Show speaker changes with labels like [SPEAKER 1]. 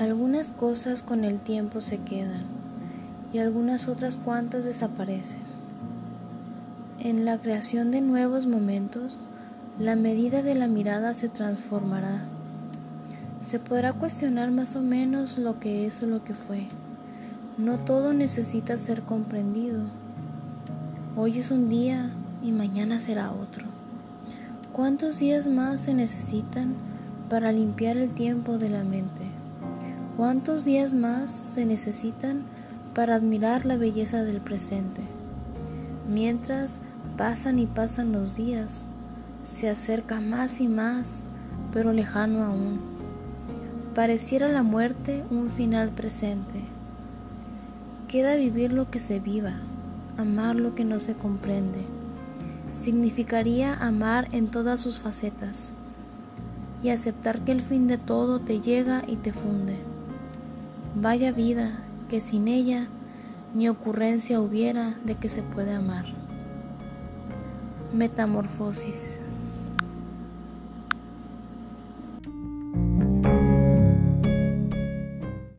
[SPEAKER 1] Algunas cosas con el tiempo se quedan y algunas otras cuantas desaparecen. En la creación de nuevos momentos, la medida de la mirada se transformará. Se podrá cuestionar más o menos lo que es o lo que fue. No todo necesita ser comprendido. Hoy es un día y mañana será otro. ¿Cuántos días más se necesitan para limpiar el tiempo de la mente? ¿Cuántos días más se necesitan para admirar la belleza del presente? Mientras pasan y pasan los días, se acerca más y más, pero lejano aún. Pareciera la muerte un final presente. Queda vivir lo que se viva, amar lo que no se comprende significaría amar en todas sus facetas y aceptar que el fin de todo te llega y te funde. Vaya vida que sin ella ni ocurrencia hubiera de que se puede amar. Metamorfosis.